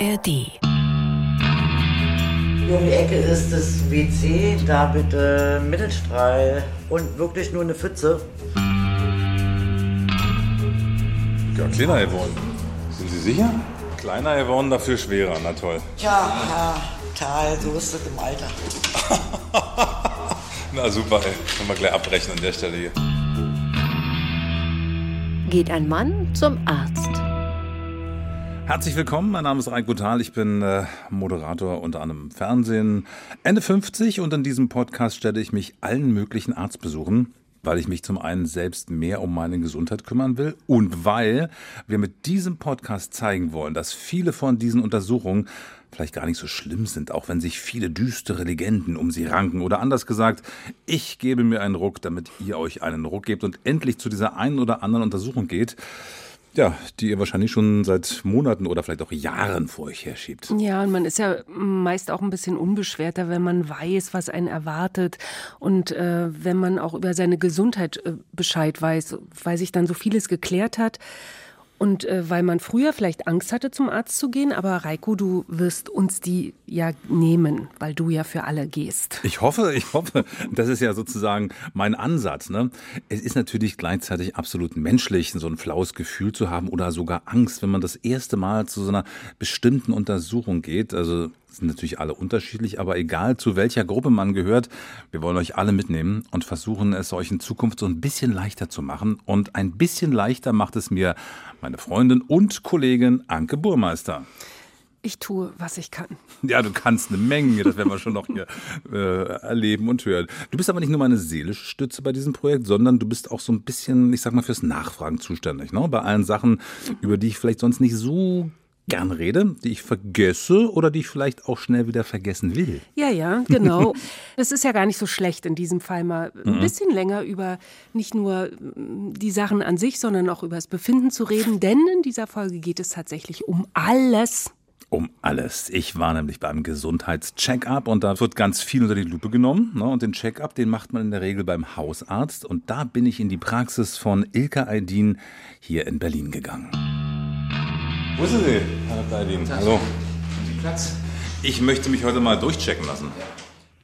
ARD. Hier um die Ecke ist das WC, da bitte Mittelstrahl und wirklich nur eine Pfütze. Ja, kleiner geworden. Sind Sie sicher? Kleiner geworden, dafür schwerer, na toll. Tja, ja, Tal, so ist das im Alter. Na super, ey. Können wir gleich abbrechen an der Stelle hier. Geht ein Mann zum Arzt. Herzlich willkommen, mein Name ist Reiko Thal, ich bin äh, Moderator unter im Fernsehen, Ende 50 und in diesem Podcast stelle ich mich allen möglichen Arztbesuchen, weil ich mich zum einen selbst mehr um meine Gesundheit kümmern will und weil wir mit diesem Podcast zeigen wollen, dass viele von diesen Untersuchungen vielleicht gar nicht so schlimm sind, auch wenn sich viele düstere Legenden um sie ranken. Oder anders gesagt, ich gebe mir einen Ruck, damit ihr euch einen Ruck gebt und endlich zu dieser einen oder anderen Untersuchung geht. Ja, die ihr wahrscheinlich schon seit Monaten oder vielleicht auch Jahren vor euch herschiebt. Ja, und man ist ja meist auch ein bisschen unbeschwerter, wenn man weiß, was einen erwartet und äh, wenn man auch über seine Gesundheit äh, Bescheid weiß, weil sich dann so vieles geklärt hat. Und äh, weil man früher vielleicht Angst hatte, zum Arzt zu gehen, aber Reiko, du wirst uns die ja nehmen, weil du ja für alle gehst. Ich hoffe, ich hoffe, das ist ja sozusagen mein Ansatz. Ne? Es ist natürlich gleichzeitig absolut menschlich, so ein flaues Gefühl zu haben oder sogar Angst, wenn man das erste Mal zu so einer bestimmten Untersuchung geht. Also sind natürlich alle unterschiedlich, aber egal zu welcher Gruppe man gehört, wir wollen euch alle mitnehmen und versuchen es euch in Zukunft so ein bisschen leichter zu machen. Und ein bisschen leichter macht es mir meine Freundin und Kollegin Anke Burmeister. Ich tue, was ich kann. Ja, du kannst eine Menge, das werden wir schon noch hier äh, erleben und hören. Du bist aber nicht nur meine seelische Stütze bei diesem Projekt, sondern du bist auch so ein bisschen, ich sag mal, fürs Nachfragen zuständig. Ne? Bei allen Sachen, über die ich vielleicht sonst nicht so gern rede, die ich vergesse oder die ich vielleicht auch schnell wieder vergessen will. Ja, ja, genau. Es ist ja gar nicht so schlecht, in diesem Fall mal ein Mhm. bisschen länger über nicht nur mm, die Sachen an sich, sondern auch über das Befinden zu reden. Denn in dieser Folge geht es tatsächlich um alles. Um alles. Ich war nämlich beim Gesundheitscheck-up und da wird ganz viel unter die Lupe genommen. Ne? Und den Check-up, den macht man in der Regel beim Hausarzt. Und da bin ich in die Praxis von Ilka Aydin hier in Berlin gegangen. Wo sind Sie, Herr Dr. Aydin? Hallo. Platz. Ich möchte mich heute mal durchchecken lassen.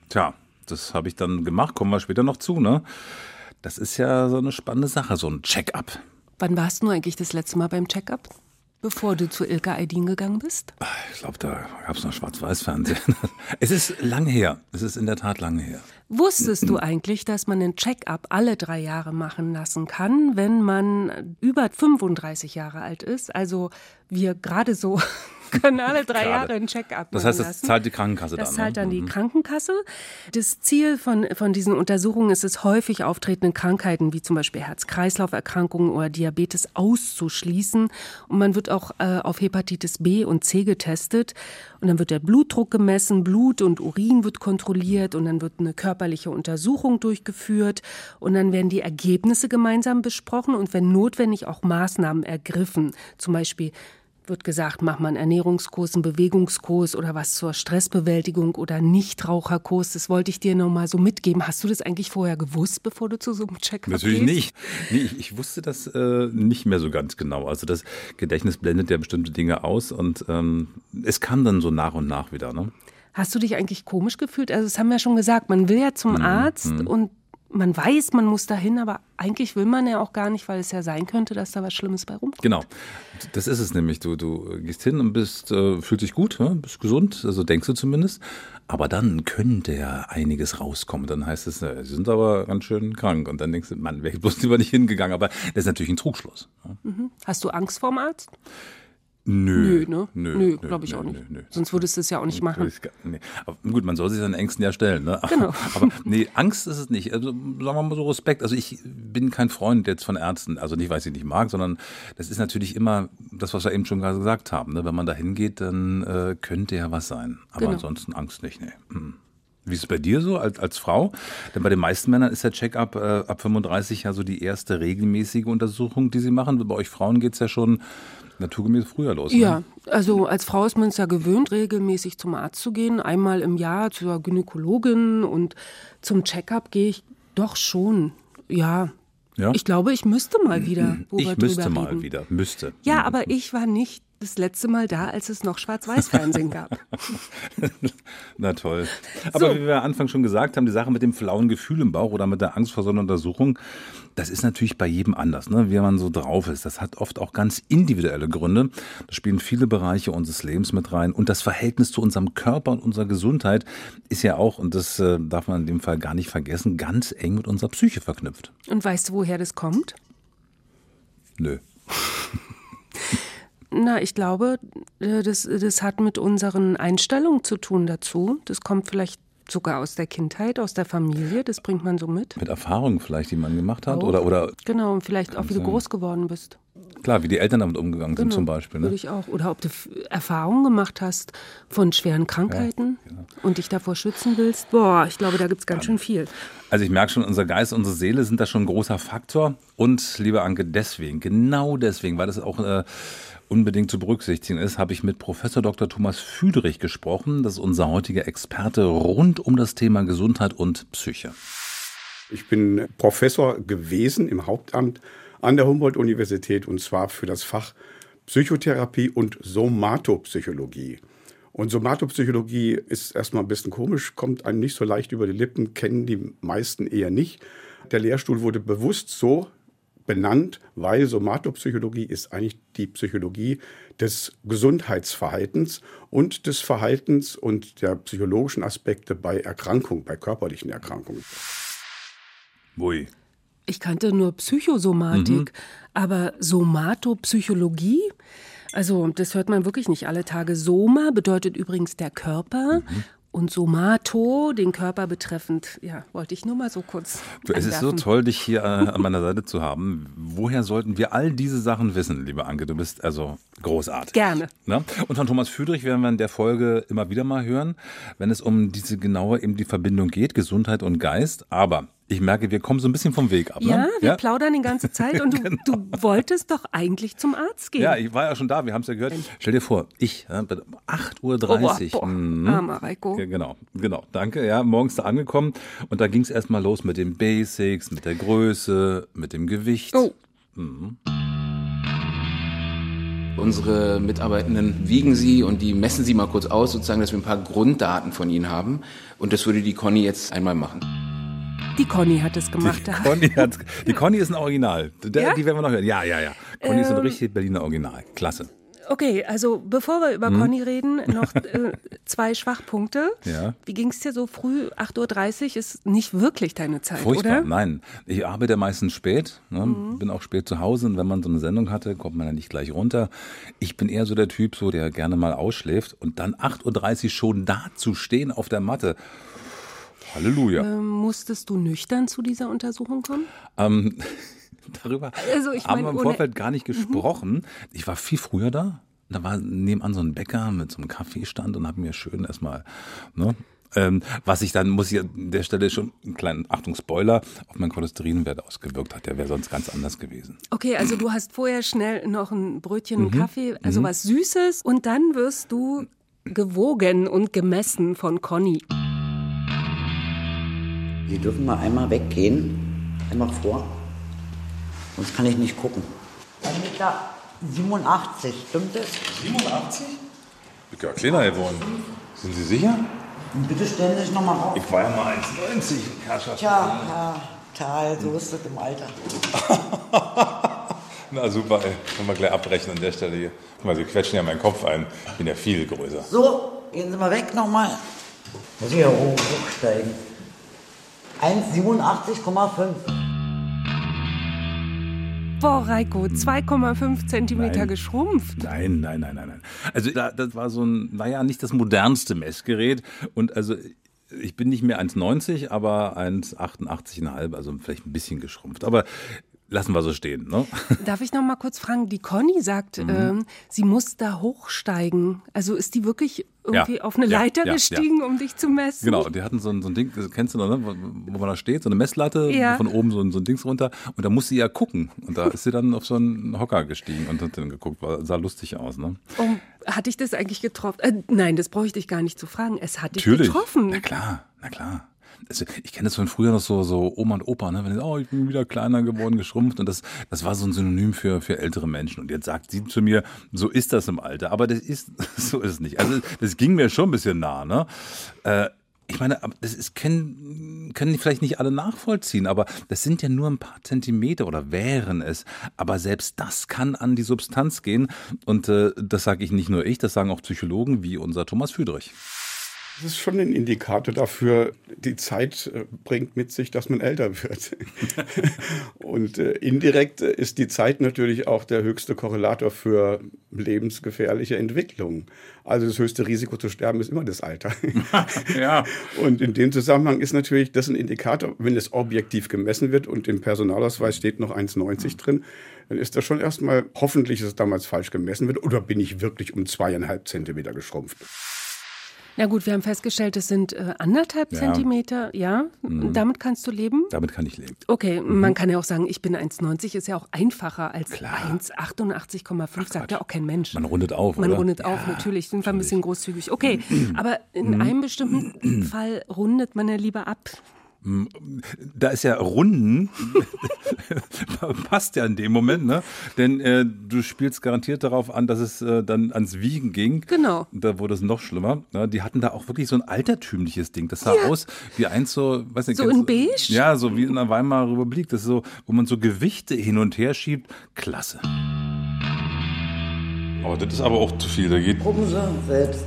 Tja, das habe ich dann gemacht, kommen wir später noch zu, ne? Das ist ja so eine spannende Sache, so ein Check-up. Wann warst du eigentlich das letzte Mal beim Check-up? Bevor du zu Ilka Aydin gegangen bist? Ich glaube, da gab es noch Schwarz-Weiß-Fernsehen. Es ist lange her. Es ist in der Tat lange her. Wusstest du eigentlich, dass man einen Check-up alle drei Jahre machen lassen kann, wenn man über 35 Jahre alt ist? Also wir gerade so können alle drei. Jahre einen Check-up Das heißt, das lassen. zahlt die Krankenkasse Das dann. zahlt ne? dann die Mhm. Krankenkasse. Das Ziel von, von diesen Untersuchungen ist es, häufig auftretende Krankheiten wie zum Beispiel Herz-Kreislauf-Erkrankungen oder Diabetes auszuschließen. Und man wird auch äh, auf Hepatitis B und C getestet. Und dann wird der Blutdruck gemessen, Blut und Urin wird kontrolliert und dann wird eine körperliche Untersuchung durchgeführt. Und dann werden die Ergebnisse gemeinsam besprochen und wenn notwendig auch Maßnahmen ergriffen. Zum Beispiel wird gesagt, mach mal einen Ernährungskurs, einen Bewegungskurs oder was zur Stressbewältigung oder Nichtraucherkurs. Das wollte ich dir noch mal so mitgeben. Hast du das eigentlich vorher gewusst, bevor du zu so einem Check Natürlich nicht. Nee, ich, ich wusste das äh, nicht mehr so ganz genau. Also das Gedächtnis blendet ja bestimmte Dinge aus und ähm, es kam dann so nach und nach wieder. Ne? Hast du dich eigentlich komisch gefühlt? Also, das haben wir schon gesagt. Man will ja zum Arzt und man weiß, man muss dahin, aber eigentlich will man ja auch gar nicht, weil es ja sein könnte, dass da was Schlimmes bei rumkommt. Genau, das ist es nämlich. Du, du gehst hin und bist, äh, fühlst dich gut, bist gesund, also denkst du zumindest. Aber dann könnte ja einiges rauskommen. Dann heißt es, äh, sie sind aber ganz schön krank. Und dann denkst du, Mann, wäre ich bloß lieber nicht hingegangen. Aber das ist natürlich ein Trugschluss. ne? Hast du Angst vorm Arzt? Nö, Nö, ne? Nö, Nö, glaube ich nö, auch nicht. nö. Sonst würdest du es ja auch nicht machen. Nee. Aber gut, man soll sich seinen Ängsten ja stellen. Ne? Genau. Aber nee, Angst ist es nicht. Also sagen wir mal so Respekt. Also ich bin kein Freund jetzt von Ärzten. Also nicht, weil ich sie nicht mag, sondern das ist natürlich immer das, was wir eben schon gerade gesagt haben. Ne? Wenn man da hingeht, dann äh, könnte ja was sein. Aber Genau. ansonsten Angst nicht. Nee. Hm. Wie ist es bei dir so als, als Frau? Denn bei den meisten Männern ist der Check-up äh, ab 35 ja so die erste regelmäßige Untersuchung, die sie machen. Bei euch Frauen geht's ja schon naturgemäß früher los. Ne? Ja, also als Frau ist man es ja gewöhnt, regelmäßig zum Arzt zu gehen. Einmal im Jahr zur Gynäkologin und zum Check-up gehe ich doch schon. Ja. Ja? Ich glaube, ich müsste mal wieder, ich müsste mal wieder. Müsste. Ja, aber ich war nicht das letzte Mal da, als es noch Schwarz-Weiß-Fernsehen gab. Na toll. Aber so. wie wir am Anfang schon gesagt haben, die Sache mit dem flauen Gefühl im Bauch oder mit der Angst vor so einer Untersuchung, das ist natürlich bei jedem anders, ne? wie man so drauf ist. Das hat oft auch ganz individuelle Gründe. Da spielen viele Bereiche unseres Lebens mit rein. Und das Verhältnis zu unserem Körper und unserer Gesundheit ist ja auch, und das äh, darf man in dem Fall gar nicht vergessen, ganz eng mit unserer Psyche verknüpft. Und weißt du, woher das kommt? Nö. Na, ich glaube, äh, das, das hat mit unseren Einstellungen zu tun dazu. Das kommt vielleicht sogar aus der Kindheit, aus der Familie, das bringt man so mit. Mit Erfahrungen vielleicht, die man gemacht hat? Oder, oder genau, und vielleicht auch, wie du groß geworden bist. Klar, wie die Eltern damit umgegangen genau, sind zum Beispiel. Ne? Würde ich auch. Oder ob du Erfahrungen gemacht hast von schweren Krankheiten ja, genau. und dich davor schützen willst. Boah, ich glaube, da gibt es ganz schön viel. Also ich merke schon, unser Geist, unsere Seele sind da schon ein großer Faktor. Und, liebe Anke, deswegen, genau deswegen, weil das auch... Äh, unbedingt zu berücksichtigen ist, habe ich mit Professor Dr. Thomas Füderich gesprochen. Das ist unser heutiger Experte rund um das Thema Gesundheit und Psyche. Ich bin Professor gewesen im Hauptamt an der Humboldt-Universität und zwar für das Fach Psychotherapie und Somatopsychologie. Und Somatopsychologie ist erstmal ein bisschen komisch, kommt einem nicht so leicht über die Lippen, kennen die meisten eher nicht. Der Lehrstuhl wurde bewusst so benannt, weil Somatopsychologie ist eigentlich die Psychologie des Gesundheitsverhaltens und des Verhaltens und der psychologischen Aspekte bei Erkrankungen, bei körperlichen Erkrankungen. Ui. Ich kannte nur Psychosomatik, mhm. aber Somatopsychologie? Also, das hört man wirklich nicht alle Tage. Soma bedeutet übrigens der Körper mhm und Somato, den Körper betreffend. Ja, wollte ich nur mal so kurz. Du, es ist so toll, dich hier äh, an meiner Seite zu haben. Woher sollten wir all diese Sachen wissen, liebe Anke? Du bist also großartig. Gerne. Ne? Und von Thomas Füdrich werden wir in der Folge immer wieder mal hören, wenn es um diese genaue eben die Verbindung geht, Gesundheit und Geist. Aber ich merke, wir kommen so ein bisschen vom Weg ab. Ne? Ja, wir ja? plaudern die ganze Zeit und du, genau. du, wolltest doch eigentlich zum Arzt gehen. Ja, ich war ja schon da, wir haben es ja gehört. Stell dir vor, ich, ja, 8.30 Uhr. Oh, mhm. Armer Reiko. Ja, genau, genau, danke. Ja, morgens da angekommen und da ging es erstmal los mit den Basics, mit der Größe, mit dem Gewicht. Oh. Mhm. Unsere Mitarbeitenden wiegen sie und die messen sie mal kurz aus, sozusagen, dass wir ein paar Grunddaten von ihnen haben. Und das würde die Conny jetzt einmal machen. Die Conny hat es gemacht. Die Conny, hat, die Conny ist ein Original. Der, ja? Die werden wir noch hören. Ja, ja, ja. Conny ähm, ist ein ähm, richtig Berliner Original. Klasse. Okay, also bevor wir über hm. Conny reden, noch äh, zwei Schwachpunkte. Ja. Wie ging es dir so früh? 8.30 Uhr ist nicht wirklich deine Zeit, Furchtbar, oder? nein. Ich arbeite meistens spät, ne? mhm. bin auch spät zu Hause und wenn man so eine Sendung hatte, kommt man ja nicht gleich runter. Ich bin eher so der Typ, so, der gerne mal ausschläft und dann 8.30 Uhr schon da zu stehen auf der Matte. Halleluja. Ähm, musstest du nüchtern zu dieser Untersuchung kommen? Ähm, darüber also ich haben wir im Vorfeld gar nicht mhm. gesprochen. Mhm. Ich war viel früher da. Da war nebenan so ein Bäcker mit so einem Kaffeestand und habe mir schön erstmal, ne, ähm, was ich dann, muss ich an der Stelle schon einen kleinen, Achtung, Spoiler, auf meinen Cholesterinwert ausgewirkt hat. Der wäre sonst ganz anders gewesen. Okay, also du hast vorher schnell noch ein Brötchen mhm. und Kaffee, also mhm. was Süßes und dann wirst du gewogen und gemessen von Conny. Sie dürfen mal einmal weggehen, einmal vor, sonst kann ich nicht gucken. 1,87 Meter 87, stimmt das? 87? Ich bin ja kleiner geworden. Sind Sie sicher? Bitte stellen Sie sich nochmal auf. Ich war ja mal 1,90, Herrschaft. Tja, Herr Tal, so ist das im Alter. Na super, ey. Können wir gleich abbrechen an der Stelle hier. Guck mal, Sie quetschen ja meinen Kopf ein. Ich bin ja viel größer. So, gehen Sie mal weg nochmal. Muss ich ja hochsteigen. 1,87,5. Boah, Reiko, 2,5 Zentimeter nein. geschrumpft. Nein, nein, nein, nein, nein. Also das war so ein, naja, nicht das modernste Messgerät. Und also ich bin nicht mehr 1,90, aber 1,88,5, also vielleicht ein bisschen geschrumpft. Aber lassen wir so stehen. Ne? Darf ich noch mal kurz fragen? Die Conny sagt, mhm. ähm, sie muss da hochsteigen. Also ist die wirklich irgendwie auf eine Leiter gestiegen, um dich zu messen? Genau, die hatten so ein, so ein Ding, das kennst du noch, ne? wo man da steht, so eine Messlatte, von oben so ein, so ein Dings runter. Und da muss sie ja gucken. Und da ist sie dann auf so einen Hocker gestiegen und hat dann geguckt. War, sah lustig aus. Ne? Um, hat dich das eigentlich getroffen? Äh, nein, das brauche ich dich gar nicht zu fragen. Es hat dich Natürlich. getroffen. Na klar, na klar. Also ich kenne das von früher noch so, so Oma und Opa, ne? Wenn oh, ich bin wieder kleiner geworden, geschrumpft. Und das, das war so ein Synonym für, für ältere Menschen. Und jetzt sagt sie zu mir, so ist das im Alter. Aber das ist, so ist es nicht. Also das ging mir schon ein bisschen nah, ne? Äh, ich meine, das ist, können, können vielleicht nicht alle nachvollziehen, aber das sind ja nur ein paar Zentimeter oder wären es. Aber selbst das kann an die Substanz gehen. Und äh, das sage ich nicht nur ich, das sagen auch Psychologen wie unser Thomas Füdrich. Das ist schon ein Indikator dafür, die Zeit äh, bringt mit sich, dass man älter wird. und äh, indirekt ist die Zeit natürlich auch der höchste Korrelator für lebensgefährliche Entwicklungen. Also das höchste Risiko zu sterben ist immer das Alter. ja. Und in dem Zusammenhang ist natürlich das ein Indikator, wenn es objektiv gemessen wird und im Personalausweis steht noch 1,90 drin, dann ist das schon erstmal hoffentlich, dass es damals falsch gemessen wird oder bin ich wirklich um zweieinhalb Zentimeter geschrumpft. Na gut, wir haben festgestellt, es sind äh, anderthalb ja. Zentimeter, ja. Mhm. Damit kannst du leben? Damit kann ich leben. Okay, mhm. man kann ja auch sagen, ich bin 1,90, ist ja auch einfacher als 1,88,5, sagt ja auch kein Mensch. Man rundet auf, Man oder? rundet ja, auf, natürlich, sind wir ein bisschen großzügig. Okay, aber in mhm. einem bestimmten Fall rundet man ja lieber ab. Da ist ja Runden, passt ja in dem Moment, ne? Denn äh, du spielst garantiert darauf an, dass es äh, dann ans Wiegen ging. Genau. Da wurde es noch schlimmer. Ne? Die hatten da auch wirklich so ein altertümliches Ding. Das sah ja. aus wie eins so, weiß nicht, so in beige? Ja, so wie in der Weimarer Republik. Das ist so, wo man so Gewichte hin und her schiebt. Klasse. Oh, das ist aber auch zu viel. Da geht. Gucken Sie selbst.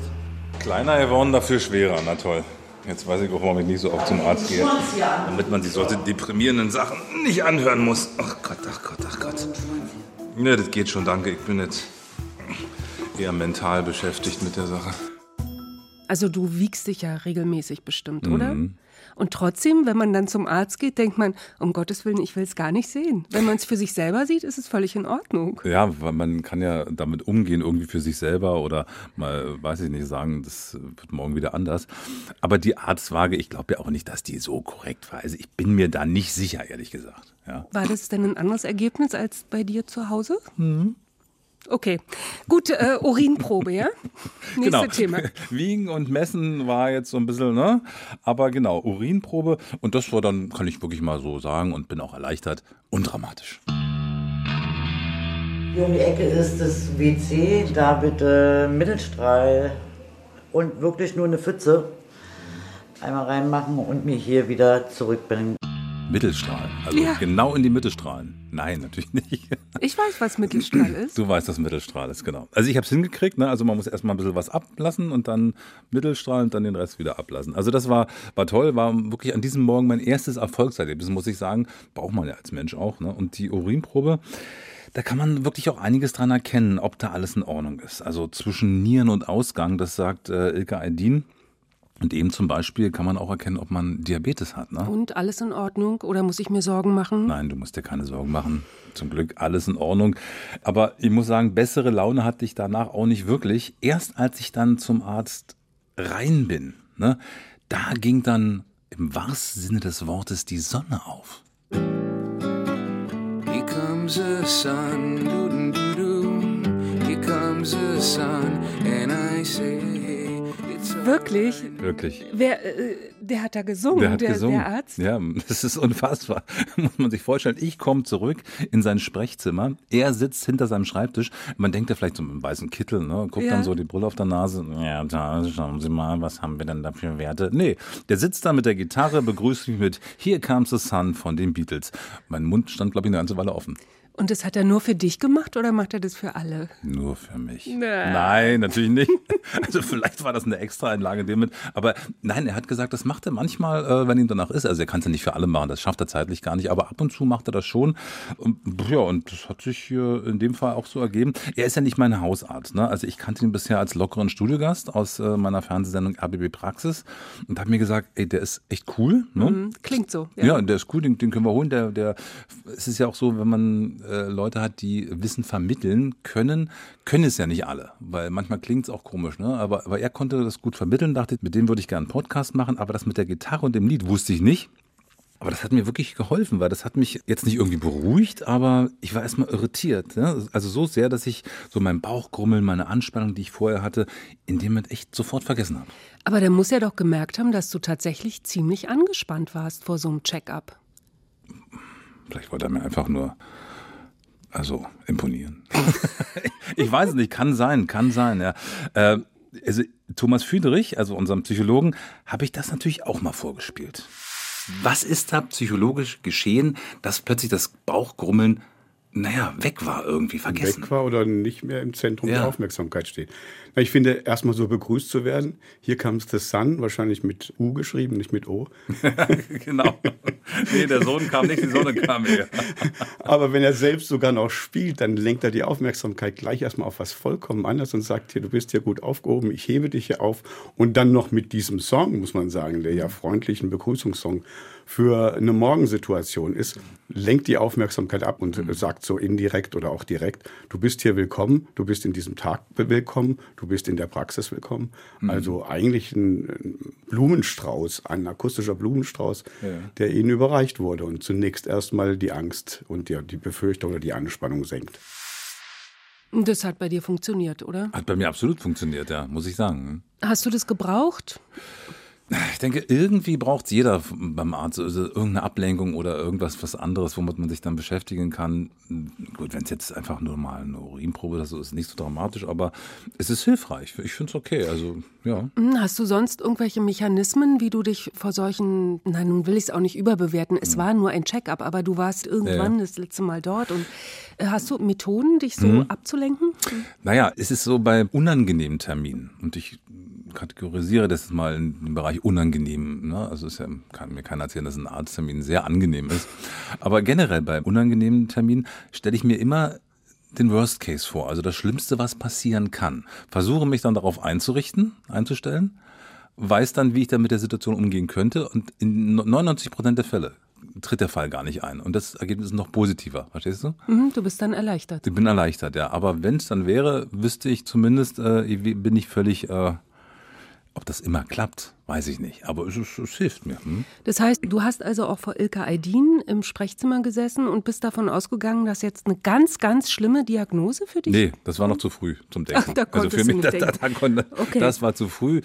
Kleiner geworden, dafür schwerer. Na toll. Jetzt weiß ich auch, warum ich nicht so oft zum Arzt gehe. Damit man sich solche deprimierenden Sachen nicht anhören muss. Ach Gott, ach Gott, ach Gott. Ne, das geht schon, danke. Ich bin jetzt eher mental beschäftigt mit der Sache. Also du wiegst dich ja regelmäßig bestimmt, oder? Und trotzdem, wenn man dann zum Arzt geht, denkt man, um Gottes Willen, ich will es gar nicht sehen. Wenn man es für sich selber sieht, ist es völlig in Ordnung. Ja, weil man kann ja damit umgehen, irgendwie für sich selber oder mal, weiß ich nicht, sagen, das wird morgen wieder anders. Aber die Arztwaage, ich glaube ja auch nicht, dass die so korrekt war. Also ich bin mir da nicht sicher, ehrlich gesagt. Ja. War das denn ein anderes Ergebnis als bei dir zu Hause? Mhm. Okay, gut, äh, Urinprobe, ja? Nächstes genau. Thema. Wiegen und Messen war jetzt so ein bisschen, ne? Aber genau, Urinprobe. Und das war dann, kann ich wirklich mal so sagen und bin auch erleichtert, undramatisch. Hier um die Ecke ist das WC, da bitte Mittelstrahl und wirklich nur eine Pfütze. Einmal reinmachen und mich hier wieder zurückbringen. Mittelstrahl. Also ja. genau in die Mittelstrahlen. Nein, natürlich nicht. Ich weiß, was Mittelstrahl ist. Du weißt, was Mittelstrahl ist, genau. Also ich habe es hingekriegt, ne? also man muss erstmal ein bisschen was ablassen und dann Mittelstrahl und dann den Rest wieder ablassen. Also das war, war toll, war wirklich an diesem Morgen mein erstes Erfolgserlebnis, muss ich sagen. Braucht man ja als Mensch auch. Ne? Und die Urinprobe, da kann man wirklich auch einiges dran erkennen, ob da alles in Ordnung ist. Also zwischen Nieren und Ausgang, das sagt äh, Ilka Aydin, und eben zum Beispiel kann man auch erkennen, ob man Diabetes hat. Ne? Und alles in Ordnung? Oder muss ich mir Sorgen machen? Nein, du musst dir keine Sorgen machen. Zum Glück alles in Ordnung. Aber ich muss sagen, bessere Laune hatte ich danach auch nicht wirklich. Erst als ich dann zum Arzt rein bin, ne, da ging dann im wahrsten Sinne des Wortes die Sonne auf. Here comes the sun, doo -doo -doo Here comes the sun, and I say Wirklich? Wirklich. Wer, äh, der hat da gesungen, der, hat der, gesungen. der Arzt? Ja, das ist unfassbar. Muss man sich vorstellen. Ich komme zurück in sein Sprechzimmer. Er sitzt hinter seinem Schreibtisch. Man denkt ja vielleicht so einen weißen Kittel, ne? Guckt ja. dann so die Brille auf der Nase. Ja, da schauen Sie mal, was haben wir denn da für Werte? Nee, der sitzt da mit der Gitarre, begrüßt mich mit Here Comes the Sun von den Beatles. Mein Mund stand, glaube ich, eine ganze Weile offen. Und das hat er nur für dich gemacht oder macht er das für alle? Nur für mich. Na. Nein, natürlich nicht. Also vielleicht war das eine extra Einlage damit. Aber nein, er hat gesagt, das macht er manchmal, äh, wenn ihm danach ist. Also er kann es ja nicht für alle machen, das schafft er zeitlich gar nicht. Aber ab und zu macht er das schon. Und, ja, und das hat sich hier in dem Fall auch so ergeben. Er ist ja nicht mein Hausarzt. Ne? Also ich kannte ihn bisher als lockeren Studiogast aus äh, meiner Fernsehsendung RBB Praxis und habe mir gesagt, ey, der ist echt cool. Ne? Mhm, klingt so. Ja. ja, der ist cool, den, den können wir holen. Der, der, es ist ja auch so, wenn man äh, Leute hat, die Wissen vermitteln können, können es ja nicht alle, weil manchmal klingt es auch komisch, ne? aber, aber er konnte das gut vermitteln, dachte, mit dem würde ich gerne einen Podcast machen, aber das mit der Gitarre und dem Lied wusste ich nicht. Aber das hat mir wirklich geholfen, weil das hat mich jetzt nicht irgendwie beruhigt, aber ich war erstmal irritiert. Ne? Also so sehr, dass ich so mein Bauchgrummeln, meine Anspannung, die ich vorher hatte, in dem Moment echt sofort vergessen habe. Aber der muss ja doch gemerkt haben, dass du tatsächlich ziemlich angespannt warst vor so einem Check-up. Vielleicht wollte er mir einfach nur also imponieren. ich weiß es nicht, kann sein, kann sein, ja. Äh, also Thomas Friedrich, also unserem Psychologen, habe ich das natürlich auch mal vorgespielt. Was ist da psychologisch geschehen, dass plötzlich das Bauchgrummeln, naja, weg war irgendwie, vergessen? Weg war oder nicht mehr im Zentrum Ja. der Aufmerksamkeit steht. Ich finde, erstmal so begrüßt zu werden. Hier comes the sun, wahrscheinlich mit U geschrieben, nicht mit O. genau. Nee, der Sohn kam nicht, die Sonne kam eher. Aber wenn er selbst sogar noch spielt, dann lenkt er die Aufmerksamkeit gleich erstmal auf was vollkommen anderes und sagt hier, du bist hier gut aufgehoben, ich hebe dich hier auf. Und dann noch mit diesem Song, muss man sagen, der ja freundlich ein Begrüßungssong für eine Morgensituation ist, lenkt die Aufmerksamkeit ab und sagt so indirekt oder auch direkt, du bist hier willkommen, du bist in diesem Tag willkommen, du bist in der Praxis willkommen. Also eigentlich ein Blumenstrauß, ein akustischer Blumenstrauß, der ihnen überreicht wurde und zunächst erstmal die Angst und die, die Befürchtung oder die Anspannung senkt. Das hat bei dir funktioniert, oder? Hat bei mir absolut funktioniert, ja, muss ich sagen. Hast du das gebraucht? Ich denke, irgendwie braucht jeder beim Arzt also irgendeine Ablenkung oder irgendwas was anderes, womit man sich dann beschäftigen kann. Gut, wenn es jetzt einfach nur mal eine Urinprobe ist, ist nicht so dramatisch, aber es ist hilfreich. Ich finde es okay. Also, ja. Hm, Hast du sonst irgendwelche Mechanismen, wie du dich vor solchen, nein, nun will ich es auch nicht überbewerten, es war nur ein Check-up, aber du warst irgendwann Ja. das letzte Mal dort und äh, hast du Methoden, dich so Mhm. abzulenken? Naja, es ist so bei unangenehmen Terminen und ich kategorisiere das mal in den Bereich unangenehm. Ne? Also es ist ja, kann mir keiner erzählen, dass ein Arzttermin sehr angenehm ist. Aber generell bei unangenehmen Terminen stelle ich mir immer den Worst Case vor, also das Schlimmste, was passieren kann. Versuche mich dann darauf einzurichten, einzustellen, weiß dann, wie ich dann mit der Situation umgehen könnte und in 99 Prozent der Fälle tritt der Fall gar nicht ein. Und das Ergebnis ist noch positiver, verstehst du? Mhm, du bist dann erleichtert. Ich bin erleichtert, ja. Aber wenn es dann wäre, wüsste ich zumindest, äh, bin ich völlig, äh, ob das immer klappt, weiß ich nicht. Aber es, ist, es hilft mir. Hm? Das heißt, du hast also auch vor Ilka Aydin im Sprechzimmer gesessen und bist davon ausgegangen, dass jetzt eine ganz, ganz schlimme Diagnose für dich Nee, das war noch zu früh zum Denken. Ach, da also für mich, das, denken. da konnte, Okay. das war zu früh.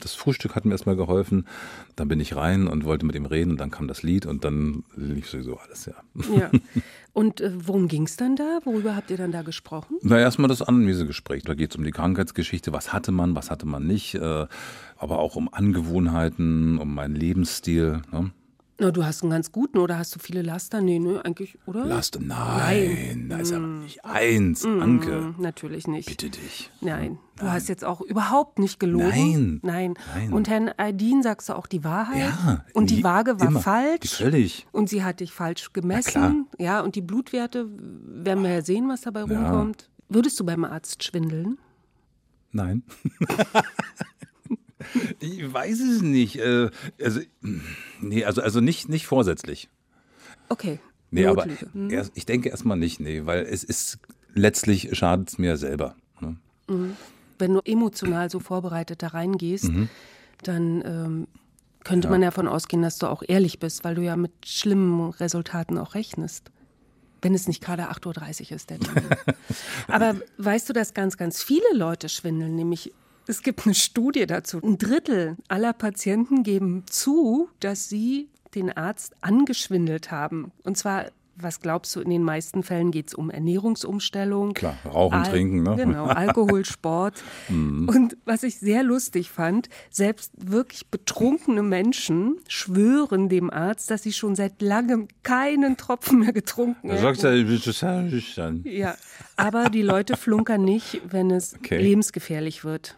Das Frühstück hat mir erstmal geholfen. Dann bin ich rein und wollte mit ihm reden und dann kam das Lied und dann lief sowieso alles, ja. Ja. Und äh, worum ging es dann da? Worüber habt ihr dann da gesprochen? Na, erstmal das Anamnesegespräch. Da geht es um die Krankheitsgeschichte. Was hatte man, was hatte man nicht. Äh, aber auch um Angewohnheiten, um meinen Lebensstil. Ne? Na, du hast einen ganz guten oder hast du viele Laster? Nee, ne, eigentlich, oder? Last, nein, da ist aber nicht eins. Anke, Hm, natürlich nicht. bitte dich. Nein, du hast jetzt auch überhaupt nicht gelogen. Nein. Nein. Nein. Und Herrn Aydin sagst du auch die Wahrheit. Ja. Und die nie- Waage war immer. falsch. Völlig. Und sie hat dich falsch gemessen. Ja, und die Blutwerte werden wir ja sehen, was dabei rumkommt. Würdest du beim Arzt schwindeln? Nein. ich weiß es nicht. Äh, Also, nee, also, also nicht, nicht vorsätzlich. Okay. Nee, aber Notlüge. Hm. erst, ich denke erstmal nicht, nee, weil es ist letztlich schadet es mir selber. Ne? Wenn du emotional so vorbereitet da reingehst, Mhm. dann ähm, könnte man ja davon ausgehen, dass du auch ehrlich bist, weil du ja mit schlimmen Resultaten auch rechnest. Wenn es nicht gerade 8.30 Uhr ist, der Termin. Aber weißt du, dass ganz, ganz viele Leute schwindeln? Nämlich, es gibt eine Studie dazu. Ein Drittel aller Patienten geben zu, dass sie den Arzt angeschwindelt haben. Und zwar, was glaubst du, in den meisten Fällen geht es um Ernährungsumstellung. Klar, rauchen, trinken, ne? Genau, Alkohol, Sport. Und was ich sehr lustig fand, selbst wirklich betrunkene Menschen schwören dem Arzt, dass sie schon seit langem keinen Tropfen mehr getrunken haben. sagt er, bist du sehr nüchtern. Ja, aber die Leute flunkern nicht, wenn es Okay. lebensgefährlich wird.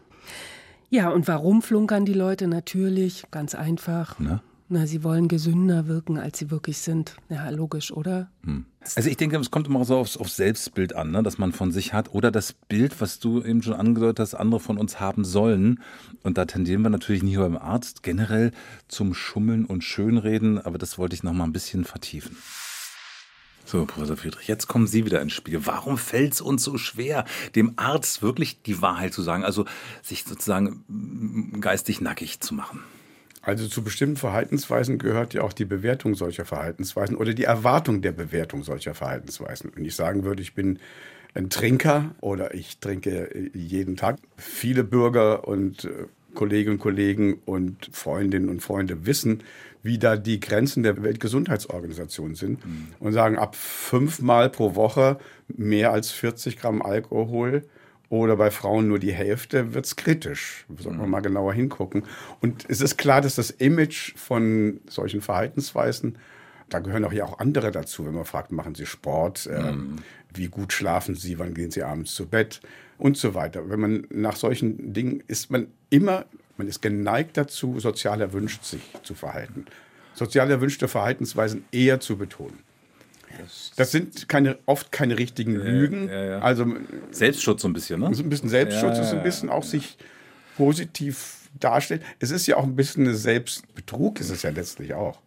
Ja, und warum flunkern die Leute? Natürlich, ganz einfach. Na? Na, sie wollen gesünder wirken, als sie wirklich sind. Ja, logisch, oder? Also ich denke, es kommt immer so aufs, aufs Selbstbild an, ne, das man von sich hat oder das Bild, was du eben schon angedeutet hast, andere von uns haben sollen. Und da tendieren wir natürlich nicht nur beim Arzt generell zum Schummeln und Schönreden, aber das wollte ich noch mal ein bisschen vertiefen. So, Professor Friedrich, jetzt kommen Sie wieder ins Spiel. Warum fällt es uns so schwer, dem Arzt wirklich die Wahrheit zu sagen, also sich sozusagen geistig nackig zu machen? Also zu bestimmten Verhaltensweisen gehört ja auch die Bewertung solcher Verhaltensweisen oder die Erwartung der Bewertung solcher Verhaltensweisen. Wenn ich sagen würde, ich bin ein Trinker oder ich trinke jeden Tag, viele Bürger und äh, Kolleginnen und Kollegen und Freundinnen und Freunde wissen, wie da die Grenzen der Weltgesundheitsorganisation sind mhm. und sagen, ab fünfmal pro Woche mehr als 40 Gramm Alkohol oder bei Frauen nur die Hälfte, wird es kritisch. Sollten wir mhm. mal genauer hingucken. Und es ist klar, dass das Image von solchen Verhaltensweisen, da gehören auch ja auch andere dazu, wenn man fragt, machen Sie Sport, äh, mhm. wie gut schlafen Sie, wann gehen Sie abends zu Bett und so weiter. Wenn man nach solchen Dingen ist man immer, man ist geneigt dazu, sozial erwünscht sich zu verhalten. Sozial erwünschte Verhaltensweisen eher zu betonen. Das sind keine, oft keine richtigen Lügen. Ja, ja. Also, Selbstschutz so ein bisschen, ne? So ein bisschen Selbstschutz ist ein bisschen auch sich positiv darstellen. Es ist ja auch ein bisschen Selbstbetrug, ist es ja letztlich auch.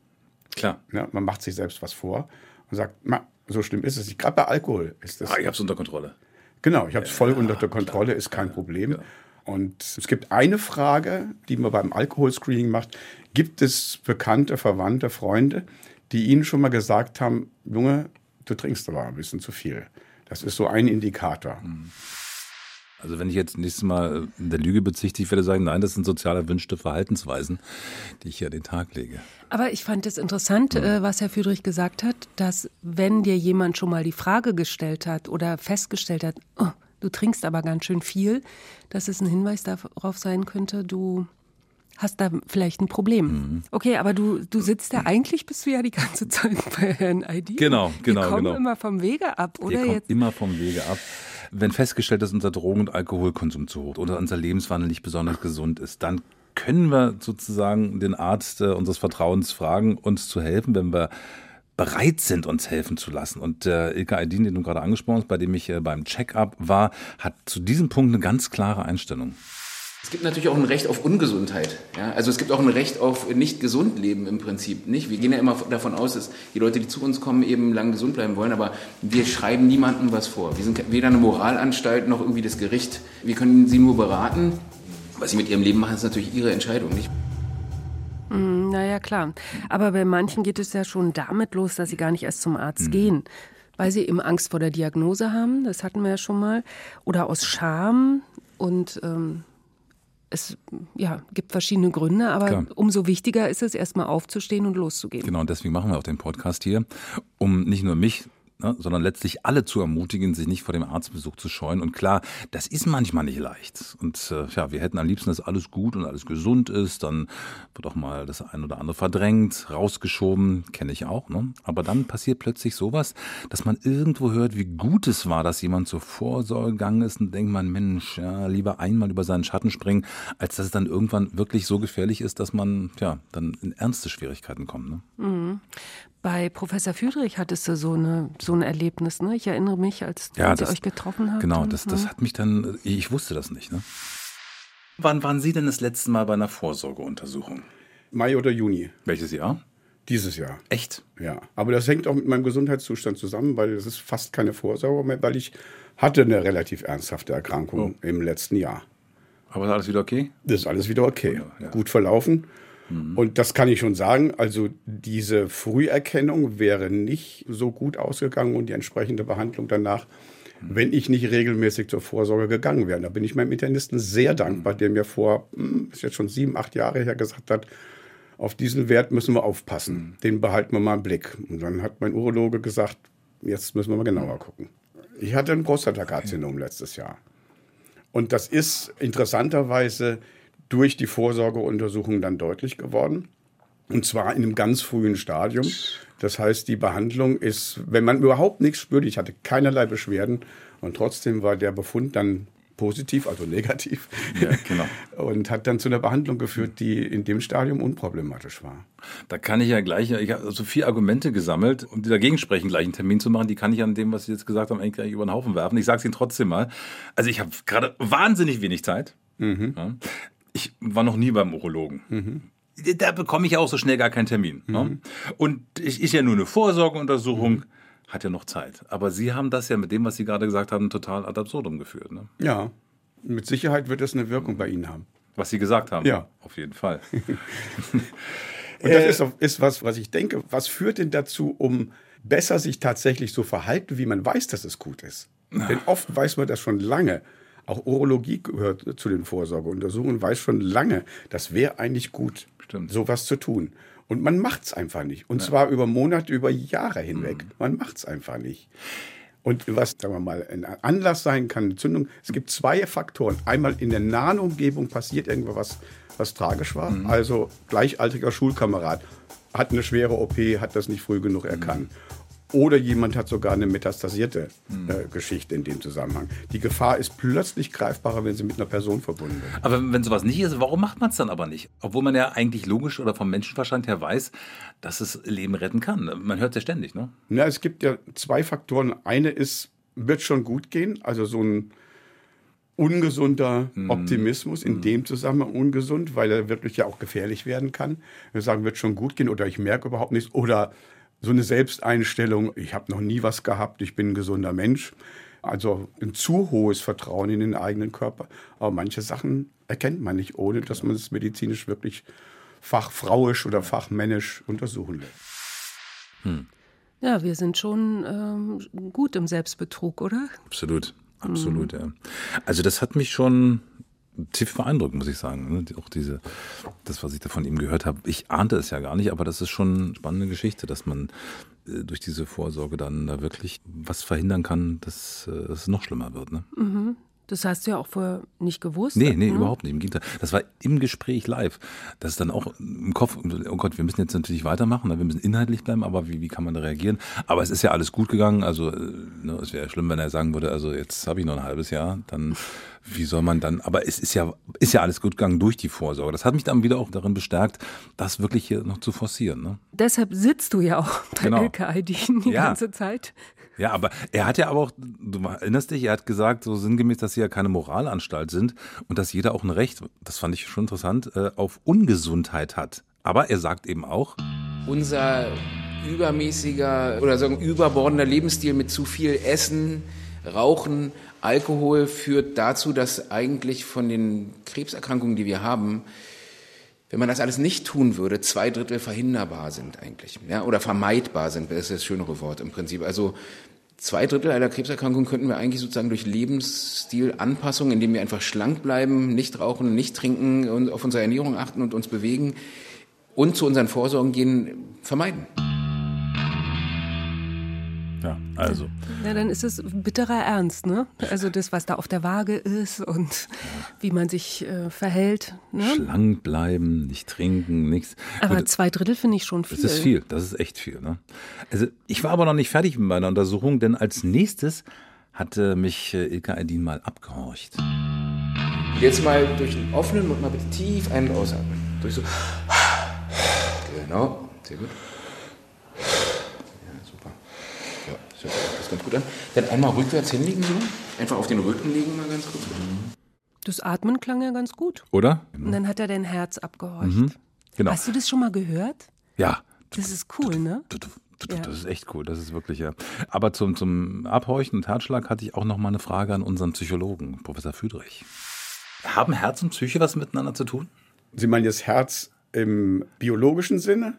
Klar. Ja, man macht sich selbst was vor und sagt, na, so schlimm ist es nicht. Gerade bei Alkohol ist das. Ah, ich habe es unter Kontrolle. Genau, ich habe es voll unter der Kontrolle, ist kein Problem. Und es gibt eine Frage, die man beim Alkoholscreening macht. Gibt es bekannte, Verwandte, Freunde, die Ihnen schon mal gesagt haben, Junge, du trinkst aber ein bisschen zu viel. Das ist so ein Indikator. Mhm. Also wenn ich jetzt nächstes Mal in der Lüge bezichtigt werde, sagen, nein, das sind sozial erwünschte Verhaltensweisen, die ich hier an den Tag lege. Aber ich fand es interessant, äh, was Herr Friedrich gesagt hat, dass wenn dir jemand schon mal die Frage gestellt hat oder festgestellt hat, oh, du trinkst aber ganz schön viel, dass es ein Hinweis darauf sein könnte, du hast da vielleicht ein Problem. Mhm. Okay, aber du, du sitzt ja, eigentlich bist du ja die ganze Zeit bei Herrn ID. Genau, genau, Wir kommen genau. immer vom Wege ab, oder? Wir kommen jetzt? immer vom Wege ab. Wenn festgestellt ist, unser Drogen- und Alkoholkonsum zu hoch oder unser Lebenswandel nicht besonders gesund ist, dann können wir sozusagen den Arzt äh, unseres Vertrauens fragen, uns zu helfen, wenn wir bereit sind, uns helfen zu lassen. Und äh, Ilka Aydin, den du gerade angesprochen hast, bei dem ich äh, beim Check-up war, hat zu diesem Punkt eine ganz klare Einstellung. Es gibt natürlich auch ein Recht auf Ungesundheit. Ja? Also es gibt auch ein Recht auf nicht gesund leben im Prinzip. Nicht? Wir gehen ja immer davon aus, dass die Leute, die zu uns kommen, eben lang gesund bleiben wollen, aber wir schreiben niemandem was vor. Wir sind weder eine Moralanstalt noch irgendwie das Gericht. Wir können sie nur beraten. Was sie mit ihrem Leben machen, ist natürlich ihre Entscheidung. Nicht? Mm, naja, klar. Aber bei manchen geht es ja schon damit los, dass sie gar nicht erst zum Arzt mhm. gehen weil sie eben Angst vor der Diagnose haben, das hatten wir ja schon mal, oder aus Scham und ähm, es ja, gibt verschiedene Gründe, aber Klar. umso wichtiger ist es, erstmal aufzustehen und loszugehen. Genau, und deswegen machen wir auch den Podcast hier, um nicht nur mich ne, sondern letztlich alle zu ermutigen, sich nicht vor dem Arztbesuch zu scheuen. Und klar, das ist manchmal nicht leicht. Und äh, ja, wir hätten am liebsten, dass alles gut und alles gesund ist. Dann wird auch mal das ein oder andere verdrängt, rausgeschoben, kenne ich auch. Ne? Aber dann passiert plötzlich sowas, dass man irgendwo hört, wie gut es war, dass jemand zur Vorsorge gegangen ist und denkt man, Mensch, ja, lieber einmal über seinen Schatten springen, als dass es dann irgendwann wirklich so gefährlich ist, dass man ja dann in ernste Schwierigkeiten kommt. Ne? Mhm. Bei Professor Friedrich hattest du so, eine, ein Erlebnis, ne? Ich erinnere mich, als ja, ihr euch getroffen habt. Genau, das, das hat mich dann, ich wusste das nicht, ne? Wann waren Sie denn das letzte Mal bei einer Vorsorgeuntersuchung? Mai oder Juni. Welches Jahr? Dieses Jahr. Echt? Ja. Aber das hängt auch mit meinem Gesundheitszustand zusammen, weil das ist fast keine Vorsorge mehr, weil ich hatte eine relativ ernsthafte Erkrankung oh. im letzten Jahr. Aber ist alles wieder okay? Das ist alles wieder okay. Ja, ja. Gut verlaufen. Mhm. Und das kann ich schon sagen. Also diese Früherkennung wäre nicht so gut ausgegangen und die entsprechende Behandlung danach, mhm. wenn ich nicht regelmäßig zur Vorsorge gegangen wäre. Da bin ich meinem Internisten sehr dankbar, der mir vor, hm, ist jetzt schon sieben, acht Jahre her gesagt hat, auf diesen Wert müssen wir aufpassen. Mhm. Den behalten wir mal im Blick. Und dann hat mein Urologe gesagt, jetzt müssen wir mal genauer gucken. Ich hatte ein Prostatakarzinom letztes Jahr. Und das ist interessanterweise durch die Vorsorgeuntersuchung dann deutlich geworden. Und zwar in einem ganz frühen Stadium. Das heißt, die Behandlung ist, wenn man überhaupt nichts spürt, ich hatte keinerlei Beschwerden und trotzdem war der Befund dann positiv, also negativ. Ja, genau. Und hat dann zu einer Behandlung geführt, die in dem Stadium unproblematisch war. Da kann ich ja gleich, ich habe so vier Argumente gesammelt, um die dagegen sprechen, gleich einen Termin zu machen. Die kann ich an dem, was Sie jetzt gesagt haben, eigentlich gleich über den Haufen werfen. Ich sage es Ihnen trotzdem mal. Also ich habe gerade wahnsinnig wenig Zeit. Mhm. Ja ich war noch nie beim Urologen. Mhm. Da bekomme ich auch so schnell gar keinen Termin. Ne? Mhm. Und ich ist ja nur eine Vorsorgeuntersuchung, mhm. hat ja noch Zeit. Aber Sie haben das ja mit dem, was Sie gerade gesagt haben, total ad absurdum geführt. Ne? Ja, mit Sicherheit wird es eine Wirkung bei Ihnen haben. Was Sie gesagt haben. Ja. Auf jeden Fall. Und das ist, ist was, was ich denke, was führt denn dazu, um besser sich tatsächlich so verhalten, wie man weiß, dass es gut ist? Denn oft weiß man das schon lange. Auch Urologie gehört zu den Vorsorgeuntersuchungen, weiß schon lange, das wäre eigentlich gut, Stimmt. sowas zu tun. Und man macht es einfach nicht. Und zwar über Monate, über Jahre hinweg. Man macht es einfach nicht. Und was, sagen wir mal, ein Anlass sein kann, Entzündung, es gibt zwei Faktoren. Einmal in der nahen Umgebung passiert irgendwas, was, was tragisch war. Also gleichaltriger Schulkamerad hat eine schwere OP, hat das nicht früh genug erkannt. Oder jemand hat sogar eine metastasierte äh, Geschichte in dem Zusammenhang. Die Gefahr ist plötzlich greifbarer, wenn sie mit einer Person verbunden wird. Aber wenn sowas nicht ist, warum macht man es dann aber nicht? Obwohl man ja eigentlich logisch oder vom Menschenverstand her weiß, dass es Leben retten kann. Man hört es ja ständig, ne? Na, es gibt ja zwei Faktoren. Eine ist, wird schon gut gehen, also so ein ungesunder Optimismus, in dem Zusammenhang ungesund, weil er wirklich ja auch gefährlich werden kann. Wir sagen, wird schon gut gehen oder ich merke überhaupt nichts oder so eine Selbsteinstellung, ich habe noch nie was gehabt, ich bin ein gesunder Mensch. Also ein zu hohes Vertrauen in den eigenen Körper. Aber manche Sachen erkennt man nicht, ohne dass man es medizinisch wirklich fachfrauisch oder fachmännisch untersuchen lässt. Ja, wir sind schon ähm, gut im Selbstbetrug, oder? Absolut, absolut, ja. Also das hat mich schon tief beeindruckt, muss ich sagen. ne? Auch diese, das, was ich da von ihm gehört habe. Ich ahnte es ja gar nicht, aber das ist schon eine spannende Geschichte, dass man äh, durch diese Vorsorge dann da wirklich was verhindern kann, dass äh, es noch schlimmer wird. Ne? Das hast du ja auch vorher nicht gewusst. Nee, nee, ne? überhaupt nicht. Im Gegenteil. Das war im Gespräch live. Das ist dann auch im Kopf, oh Gott, wir müssen jetzt natürlich weitermachen, ne? wir müssen inhaltlich bleiben, aber wie, wie kann man da reagieren? Aber es ist ja alles gut gegangen. Also äh, ne, es wäre schlimm, wenn er sagen würde, also jetzt habe ich noch ein halbes Jahr, dann wie soll man dann, aber es ist ja, ist ja alles gut gegangen durch die Vorsorge. Das hat mich dann wieder auch darin bestärkt, das wirklich hier noch zu forcieren. Ne? Deshalb sitzt du ja auch bei Genau. LKID die Ja. ganze Zeit. Ja, aber er hat ja aber auch, du erinnerst dich, er hat gesagt, so sinngemäß, dass sie ja keine Moralanstalt sind und dass jeder auch ein Recht, das fand ich schon interessant, äh, auf Ungesundheit hat. Aber er sagt eben auch, unser übermäßiger oder sagen überbordender Lebensstil mit zu viel Essen, Rauchen, Alkohol führt dazu, dass eigentlich von den Krebserkrankungen, die wir haben, wenn man das alles nicht tun würde, zwei Drittel verhinderbar sind eigentlich, ja, oder vermeidbar sind, das ist das schönere Wort im Prinzip. Also zwei Drittel aller Krebserkrankungen könnten wir eigentlich sozusagen durch Lebensstilanpassung, indem wir einfach schlank bleiben, nicht rauchen, nicht trinken und auf unsere Ernährung achten und uns bewegen und zu unseren Vorsorgen gehen, vermeiden. Ja, also, Ja, dann ist es bitterer Ernst, ne? Also das, was da auf der Waage ist und wie man sich äh, verhält. Ne? schlank bleiben, nicht trinken, nichts. Aber Gut, zwei Drittel finde ich schon viel. Das ist viel, das ist echt viel. Ne? Also ich war aber noch nicht fertig mit meiner Untersuchung, denn als nächstes hatte mich äh, Ilka Aydin mal abgehorcht. Jetzt mal durch den offenen Mund mal bitte tief ein- und ausatmen. Durch so. Genau, sehr gut. Ja, super. Ja, das hört sich das ganz gut an. Dann einmal rückwärts hinlegen so. Einfach auf den Rücken legen mal ganz kurz. Das Atmen klang ja ganz gut. Oder? Und dann hat er dein Herz abgehorcht. Genau. Hast du das schon mal gehört? Ja. Das ist cool, ne? Ja. Das ist echt cool, das ist wirklich ja. Aber zum, zum Abhorchen und Herzschlag hatte ich auch noch mal eine Frage an unseren Psychologen, Professor Füdrich. Haben Herz und Psyche was miteinander zu tun? Sie meinen jetzt Herz im biologischen Sinne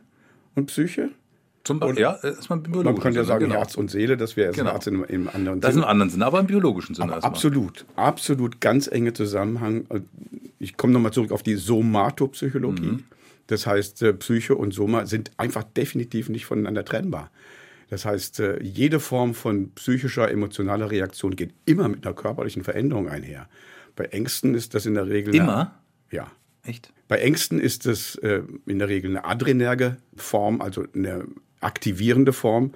und Psyche? Zum Beispiel, ja, erstmal im biologischen Man könnte ja Sinne, sagen genau. Herz und Seele, das wäre Genau. Herz im, im anderen Das ist Sinne. im anderen Sinne, aber im biologischen Sinne Aber absolut, absolut ganz enge Zusammenhang. Ich komme nochmal zurück auf die Somatopsychologie. Mhm. Das heißt, äh, Psyche und Soma sind einfach definitiv nicht voneinander trennbar. Das heißt, äh, jede Form von psychischer, emotionaler Reaktion geht immer mit einer körperlichen Veränderung einher. Bei Ängsten ist das in der Regel. Immer? Eine, ja. Echt? Bei Ängsten ist es äh, in der Regel eine adrenerge Form, also eine aktivierende Form,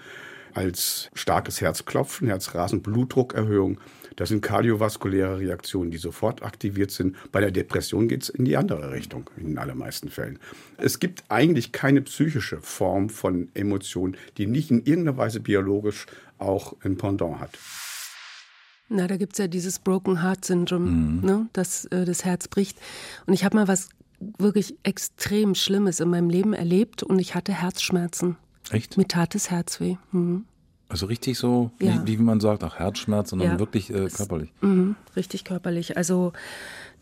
als starkes Herzklopfen, Herzrasen, Blutdruckerhöhung. Das sind kardiovaskuläre Reaktionen, die sofort aktiviert sind. Bei der Depression geht es in die andere Richtung, in den allermeisten Fällen. Es gibt eigentlich keine psychische Form von Emotion, die nicht in irgendeiner Weise biologisch auch ein Pendant hat. Na, da gibt es ja dieses Broken Heart Syndrome, ne? dass äh, das Herz bricht. Und ich habe mal was wirklich extrem Schlimmes in meinem Leben erlebt und ich hatte Herzschmerzen. Echt? Mir tat das Herz weh. Mhm. Also richtig so, Ja. wie, wie man sagt, auch Herzschmerz, sondern Ja. wirklich äh, körperlich. Mhm. Richtig körperlich. Also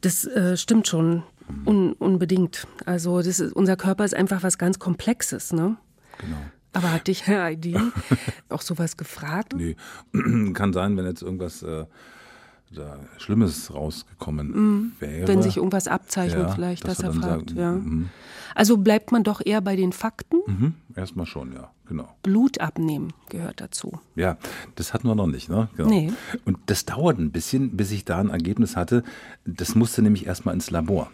das äh, stimmt schon. Un unbedingt. Also ist, unser Körper ist einfach was ganz Komplexes, ne? Genau. Aber hat dich, Herr Aydin, auch sowas gefragt? Nee, kann sein, wenn jetzt irgendwas äh, da Schlimmes rausgekommen wäre. Mhm. Wenn sich irgendwas abzeichnet, Ja, vielleicht, dass dass er fragt. sagen, ja. mhm. Also bleibt man doch eher bei den Fakten. Mhm, erstmal schon, ja, genau. Blut abnehmen gehört dazu. Ja, das hatten wir noch nicht, ne? Genau. Nee. Und das dauert ein bisschen, bis ich da ein Ergebnis hatte. Das musste nämlich erstmal ins Labor.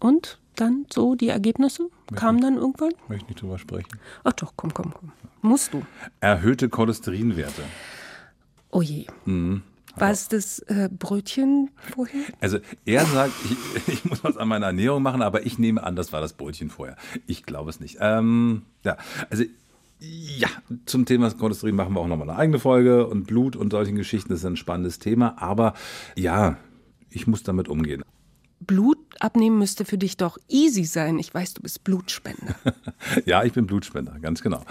Und dann so die Ergebnisse? Kamen dann irgendwann? Möchte ich nicht drüber sprechen. Ach doch, komm, komm, komm. Musst du. Erhöhte Cholesterinwerte. Oh je. Mhm. War es das äh, Brötchen vorher? Also er sagt, ich, ich muss was an meiner Ernährung machen, aber ich nehme an, das war das Brötchen vorher. Ich glaube es nicht. Ähm, ja, also ja, zum Thema Cholesterin machen wir auch nochmal eine eigene Folge und Blut und solchen Geschichten, das ist ein spannendes Thema. Aber ja, ich muss damit umgehen. Blut abnehmen müsste für dich doch easy sein. Ich weiß, du bist Blutspender. Ja, ich bin Blutspender, ganz genau.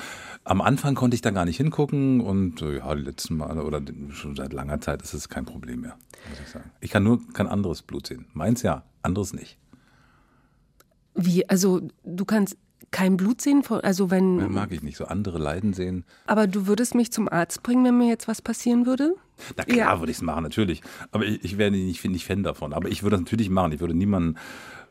Am Anfang konnte ich da gar nicht hingucken und äh, ja, die letzten Male oder schon seit langer Zeit ist es kein Problem mehr, muss ich sagen. Ich kann nur kein anderes Blut sehen. Meins ja, anderes nicht. Wie? Also du kannst kein Blut sehen? Also wenn. Mag ich nicht. So andere Leiden sehen. Aber du würdest mich zum Arzt bringen, wenn mir jetzt was passieren würde? Na klar Ja. würde ich es machen, natürlich. Aber ich, ich wäre nicht, nicht Fan davon. Aber ich würde das natürlich machen. Ich würde niemanden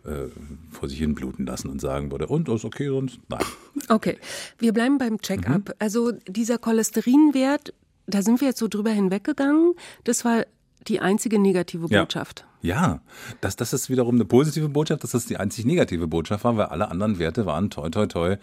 äh, vor sich hin bluten lassen und sagen würde, und, ist okay sonst? Nein. Okay, wir bleiben beim Check-up. Also dieser Cholesterinwert, da sind wir jetzt so drüber hinweggegangen. Das war die einzige negative. Botschaft. Ja, das, das ist wiederum eine positive Botschaft, dass das die einzig negative Botschaft war, weil alle anderen Werte waren toi toi toi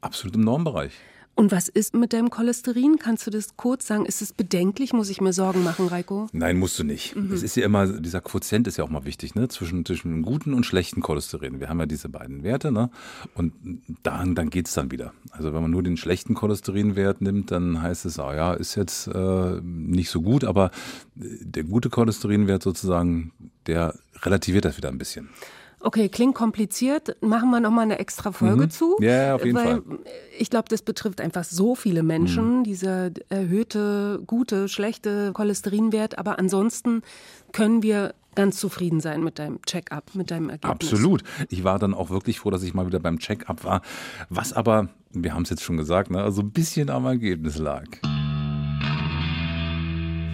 absolut im Normbereich. Und was ist mit deinem Cholesterin? Kannst du das kurz sagen? Ist es bedenklich? Muss ich mir Sorgen machen, Reiko? Nein, musst du nicht. Mhm. Es ist ja immer, dieser Quotient ist ja auch mal wichtig, ne? Zwischen, zwischen guten und schlechten Cholesterin. Wir haben ja diese beiden Werte, ne? Und dann, dann geht's dann wieder. Also wenn man nur den schlechten Cholesterinwert nimmt, dann heißt es, ah ja, ist jetzt äh, nicht so gut, aber äh, der gute Cholesterinwert sozusagen, der relativiert das wieder ein bisschen. Okay, klingt kompliziert. Machen wir nochmal eine extra Folge zu. Mhm. Ja, ja, auf jeden weil Fall. Ich glaube, das betrifft einfach so viele Mhm. Menschen, dieser erhöhte, gute, schlechte Cholesterinwert. Aber ansonsten können wir ganz zufrieden sein mit deinem Check-up, mit deinem Ergebnis. Absolut. Ich war dann auch wirklich froh, dass ich mal wieder beim Check-up war. Was aber, wir haben es jetzt schon gesagt, ne, also ein bisschen am Ergebnis lag.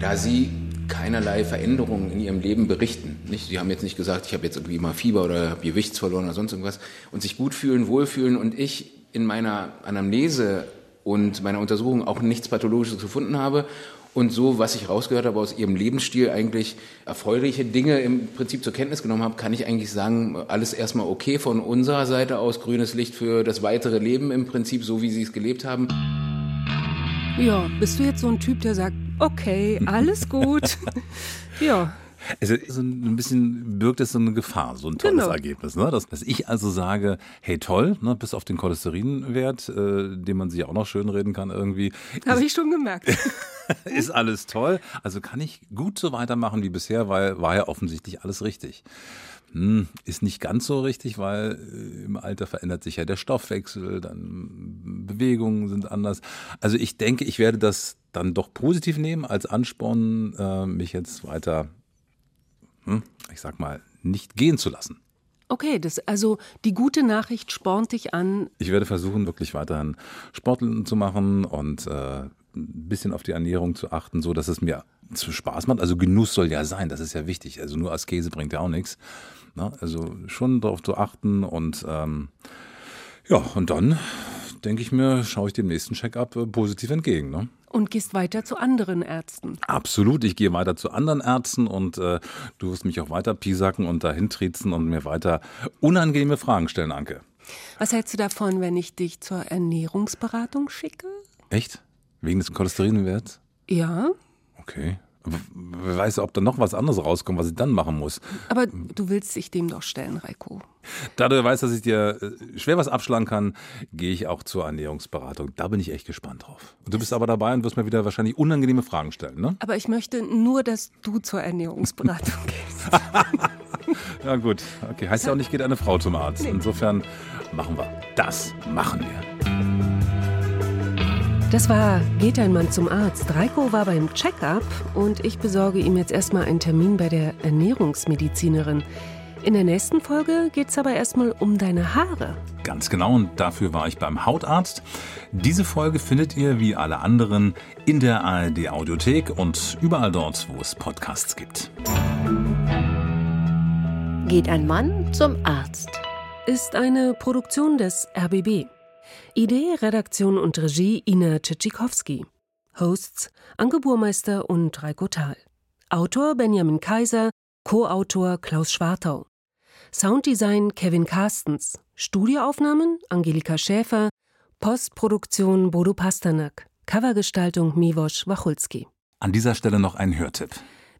da sie keinerlei Veränderungen in ihrem Leben berichten. Nicht? Sie haben jetzt nicht gesagt, ich habe jetzt irgendwie mal Fieber oder habe Gewichts verloren oder sonst irgendwas und sich gut fühlen, wohlfühlen und ich in meiner Anamnese und meiner Untersuchung auch nichts Pathologisches gefunden habe und so, was ich rausgehört habe aus ihrem Lebensstil, eigentlich erfreuliche Dinge im Prinzip zur Kenntnis genommen habe, kann ich eigentlich sagen, alles erstmal okay von unserer Seite aus, grünes Licht für das weitere Leben im Prinzip, so wie sie es gelebt haben. Ja, bist du jetzt so ein Typ, der sagt, okay, alles gut. ja. Also so ein bisschen birgt es so eine Gefahr, so ein tolles Genau. Ergebnis. Ne? Dass, dass ich also sage, hey toll, ne, bis auf den Cholesterinwert, äh, den man sich auch noch schönreden kann irgendwie, Habe ich schon gemerkt. ist alles toll. Also kann ich gut so weitermachen wie bisher, weil war ja offensichtlich alles richtig. Hm, ist nicht ganz so richtig, weil äh, im Alter verändert sich ja der Stoffwechsel, dann Bewegungen sind anders. Also ich denke, ich werde das dann doch positiv nehmen als Ansporn, äh, mich jetzt weiter, hm, ich sag mal, nicht gehen zu lassen. Okay, das, also die gute Nachricht spornt dich an. Ich werde versuchen, wirklich weiterhin Sport zu machen und äh, ein bisschen auf die Ernährung zu achten, so dass es mir zu Spaß macht. Also Genuss soll ja sein, das ist ja wichtig. Also nur Askese bringt ja auch nichts. Ne? Also schon darauf zu achten und ähm, ja, und dann denke ich mir, schaue ich dem nächsten Check-up äh, positiv entgegen. Ne? Und gehst weiter zu anderen Ärzten. Absolut, ich gehe weiter zu anderen Ärzten und äh, du wirst mich auch weiter piesacken und dahin triezen und mir weiter unangenehme Fragen stellen, Anke. Was hältst du davon, wenn ich dich zur Ernährungsberatung schicke? Echt? Wegen des Cholesterinwerts? Ja, Okay. Wer weiß, ob da noch was anderes rauskommt, was ich dann machen muss. aber du willst dich dem doch stellen, Reiko. Da du weißt, dass ich dir äh, schwer was abschlagen kann, gehe ich auch zur Ernährungsberatung. Da bin ich echt gespannt drauf. Du bist aber dabei und wirst mir wieder wahrscheinlich unangenehme Fragen stellen, ne? Aber ich möchte nur, dass du zur Ernährungsberatung gehst. Ja gut, okay. Heißt ja auch nicht, geht eine Frau zum Arzt. Insofern machen wir. Das machen wir. Das war Geht ein Mann zum Arzt. Reiko war beim Check-up und ich besorge ihm jetzt erstmal einen Termin bei der Ernährungsmedizinerin. In der nächsten Folge geht es aber erstmal um deine Haare. Ganz genau, und dafür war ich beim Hautarzt. Diese Folge findet ihr wie alle anderen in der ARD Audiothek und überall dort, wo es Podcasts gibt. Geht ein Mann zum Arzt. Ist eine Produktion des RBB. Idee, Redaktion und Regie Ina Tschitschikowski. Hosts Anke Burmeister und Reiko Thal. Autor Benjamin Kaiser, Co-Autor Klaus Schwartau. Sounddesign Kevin Carstens. Studioaufnahmen Angelika Schäfer. Postproduktion Bodo Pasternak. Covergestaltung Miwosch Wachulski. An dieser Stelle noch ein Hörtipp.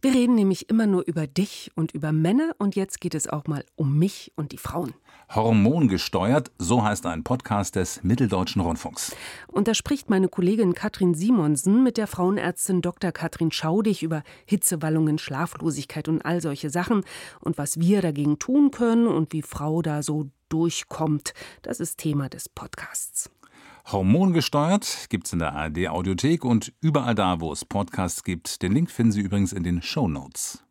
Wir reden nämlich immer nur über dich und über Männer und jetzt geht es auch mal um mich und die Frauen. Hormongesteuert, so heißt ein Podcast des Mitteldeutschen Rundfunks. Und da spricht meine Kollegin Katrin Simonsen mit der Frauenärztin Dr. Katrin Schaudig über Hitzewallungen, Schlaflosigkeit und all solche Sachen und was wir dagegen tun können und wie Frau da so durchkommt. Das ist Thema des Podcasts. Hormongesteuert gibt's in der ARD Audiothek und überall da, wo es Podcasts gibt. Den Link finden Sie übrigens in den Show Notes.